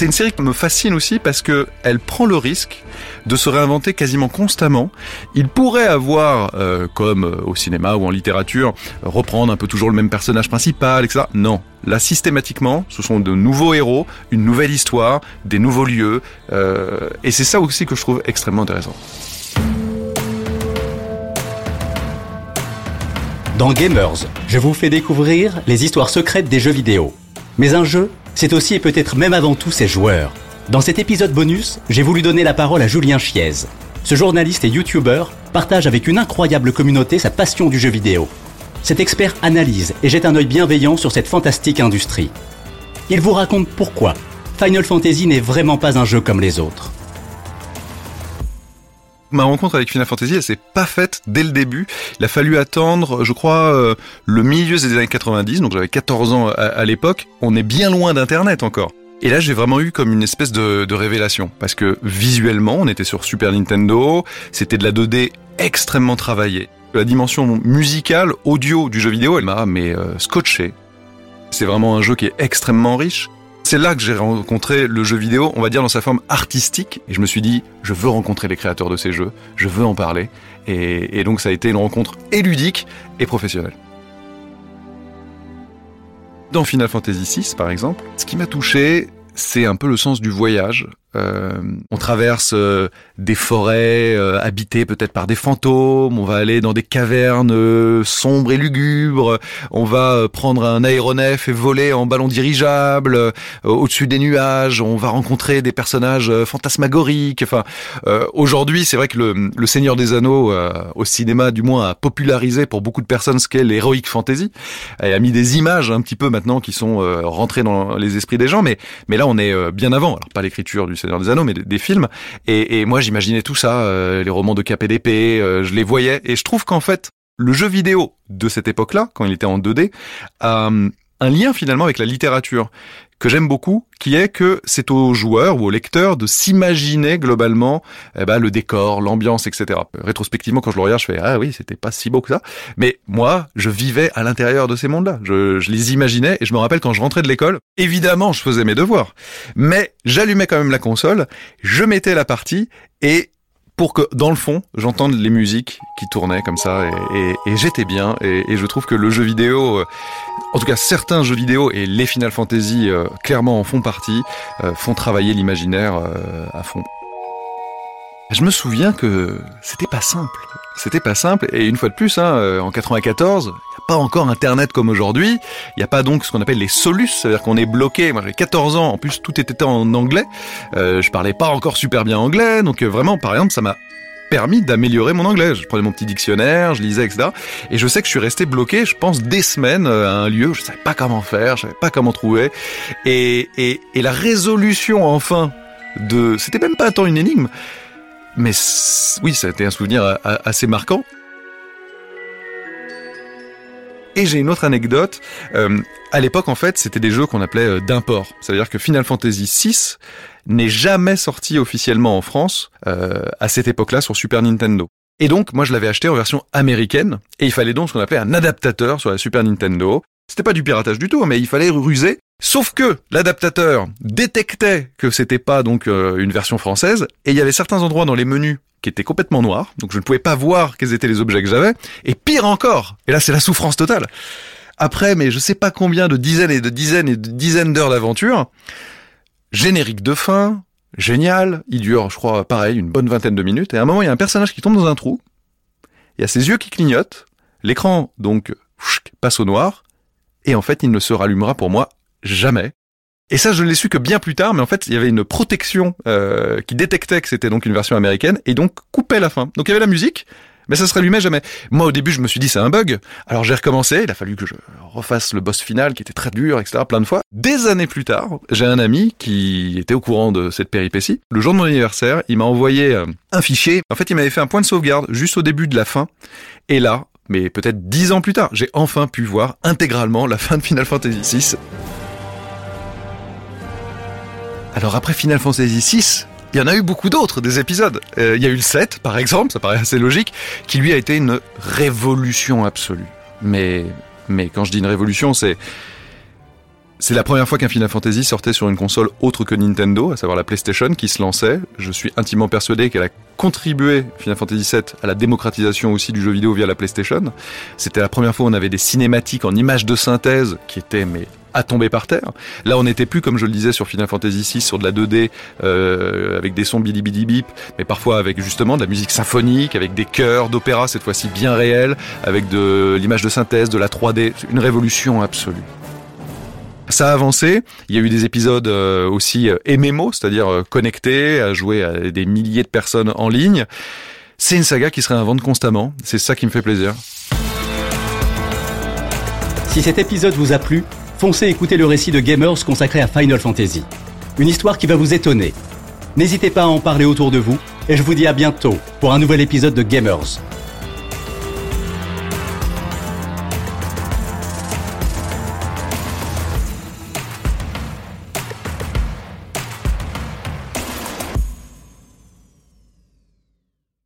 C'est une série qui me fascine aussi parce que elle prend le risque de se réinventer quasiment constamment. Il pourrait avoir, euh, comme au cinéma ou en littérature, reprendre un peu toujours le même personnage principal, etc. Non, là systématiquement, ce sont de nouveaux héros, une nouvelle histoire, des nouveaux lieux, euh, et c'est ça aussi que je trouve extrêmement intéressant. Dans Gamers, je vous fais découvrir les histoires secrètes des jeux vidéo. Mais un jeu, c'est aussi et peut-être même avant tout ses joueurs. Dans cet épisode bonus, j'ai voulu donner la parole à Julien Chiez. Ce journaliste et youtubeur partage avec une incroyable communauté sa passion du jeu vidéo. Cet expert analyse et jette un œil bienveillant sur cette fantastique industrie. Il vous raconte pourquoi Final Fantasy n'est vraiment pas un jeu comme les autres. Ma rencontre avec Final Fantasy, elle s'est pas faite dès le début. Il a fallu attendre, je crois, euh, le milieu des années 90, donc j'avais 14 ans à, l'époque. On est bien loin d'Internet encore. Et là, j'ai vraiment eu comme une espèce de, de, révélation, parce que visuellement, on était sur Super Nintendo, c'était de la 2D extrêmement travaillée. La dimension musicale, audio du jeu vidéo, elle m'a mais euh, scotché. C'est vraiment un jeu qui est extrêmement riche. C'est là que j'ai rencontré le jeu vidéo, on va dire dans sa forme artistique, et je me suis dit, je veux rencontrer les créateurs de ces jeux, je veux en parler, et, donc ça a été une rencontre et ludique et professionnelle. Dans Final Fantasy VI, par exemple, ce qui m'a touché, c'est un peu le sens du voyage. Euh, on traverse euh, des forêts euh, habitées peut-être par des fantômes, on va aller dans des cavernes sombres et lugubres, on va prendre un aéronef et voler en ballon dirigeable au-dessus des nuages, on va rencontrer des personnages fantasmagoriques. Enfin, aujourd'hui, c'est vrai que le, le, Seigneur des Anneaux au cinéma, du moins, a popularisé pour beaucoup de personnes ce qu'est l'heroic fantasy et a mis des images un petit peu maintenant qui sont rentrées dans les esprits des gens. Mais mais là, on est bien avant. Alors pas l'écriture du Seigneur des Anneaux, mais des, films. Et, moi, j'imaginais tout ça, euh, les romans de KPDP, euh, je les voyais. Et je trouve qu'en fait, le jeu vidéo de cette époque-là, quand il était en 2D, a euh, un lien finalement avec la littérature que j'aime beaucoup, qui est que c'est aux joueurs ou aux lecteurs de s'imaginer globalement eh ben, le décor, l'ambiance, etc. Rétrospectivement, quand je le regarde, je fais ah oui, c'était pas si beau que ça. Mais moi, je vivais à l'intérieur de ces mondes-là. Je, je les imaginais et je me rappelle quand je rentrais de l'école, évidemment, je faisais mes devoirs, mais j'allumais quand même la console, je mettais la partie et pour que dans le fond j'entende les musiques qui tournaient comme ça et, j'étais bien et, et, je trouve que le jeu vidéo, euh, en tout cas certains jeux vidéo et les Final Fantasy euh, clairement en font partie, euh, font travailler l'imaginaire à fond. Je me souviens que c'était pas simple. C'était pas simple. Et une fois de plus, hein, en 94, il n'y a pas encore Internet comme aujourd'hui. Il n'y a pas donc ce qu'on appelle les solus, c'est-à-dire qu'on est bloqué. Moi, j'ai 14 ans. En plus, tout était en anglais. Euh, je parlais pas encore super bien anglais. Donc, vraiment, par exemple, ça m'a permis d'améliorer mon anglais. Je prenais mon petit dictionnaire, je lisais, etc. Et je sais que je suis resté bloqué, je pense, des semaines à un lieu où je savais pas comment faire, je savais pas comment trouver. Et, et, et la résolution, enfin, de... C'était même pas tant une énigme, mais oui, ça a été un souvenir assez marquant. Et j'ai une autre anecdote. Euh, à l'époque, en fait, c'était des jeux qu'on appelait euh, d'import. C'est-à-dire que Final Fantasy VI n'est jamais sorti officiellement en France euh, à cette époque-là sur Super Nintendo. Et donc, moi, je l'avais acheté en version américaine, et il fallait donc ce qu'on appelait un adaptateur sur la Super Nintendo. C'était pas du piratage du tout, mais il fallait ruser Sauf que l'adaptateur détectait que c'était pas donc euh, une version française et il y avait certains endroits dans les menus qui étaient complètement noirs, donc je ne pouvais pas voir quels étaient les objets que j'avais. Et pire encore, et là c'est la souffrance totale. Après, mais je sais pas combien de dizaines et de dizaines et de dizaines d'heures d'aventure, générique de fin, génial, il dure, je crois, pareil, une bonne vingtaine de minutes. Et à un moment, il y a un personnage qui tombe dans un trou, il y a ses yeux qui clignotent, l'écran donc passe au noir, et en fait, il ne se rallumera pour moi jamais. Et ça, je ne l'ai su que bien plus tard, mais en fait, il y avait une protection euh, qui détectait que c'était donc une version américaine et donc coupait la fin. Donc il y avait la musique, mais ça se rallumait jamais. Moi, au début, je me suis dit c'est un bug. Alors j'ai recommencé. Il a fallu que je refasse le boss final qui était très dur, etc. Plein de fois. Des années plus tard, j'ai un ami qui était au courant de cette péripétie. Le jour de mon anniversaire, il m'a envoyé euh, un fichier. En fait, il m'avait fait un point de sauvegarde juste au début de la fin. Et là, mais peut-être dix ans plus tard, j'ai enfin pu voir intégralement la fin de Final Fantasy VI. Alors après Final Fantasy VI, il y en a eu beaucoup d'autres, des épisodes. Euh, il y a eu le 7, par exemple, ça paraît assez logique, qui lui a été une révolution absolue. Mais, mais quand je dis une révolution, c'est... C'est la première fois qu'un Final Fantasy sortait sur une console autre que Nintendo, à savoir la PlayStation, qui se lançait. Je suis intimement persuadé qu'elle a contribué, Final Fantasy VII, à la démocratisation aussi du jeu vidéo via la PlayStation. C'était la première fois où on avait des cinématiques en images de synthèse qui étaient mais à tomber par terre. Là, on n'était plus, comme je le disais, sur Final Fantasy VI, sur de la 2D, euh, avec des sons bidi bidi bip, mais parfois avec justement de la musique symphonique, avec des chœurs d'opéra, cette fois-ci bien réels, avec de l'image de synthèse, de la 3D. Une révolution absolue. Ça a avancé. Il y a eu des épisodes euh, aussi euh, MMO, c'est-à-dire euh, connectés, à jouer à des milliers de personnes en ligne. C'est une saga qui se réinvente constamment. C'est ça qui me fait plaisir. Si cet épisode vous a plu, foncez écouter le récit de Gamers consacré à Final Fantasy. Une histoire qui va vous étonner. N'hésitez pas à en parler autour de vous et je vous dis à bientôt pour un nouvel épisode de Gamers.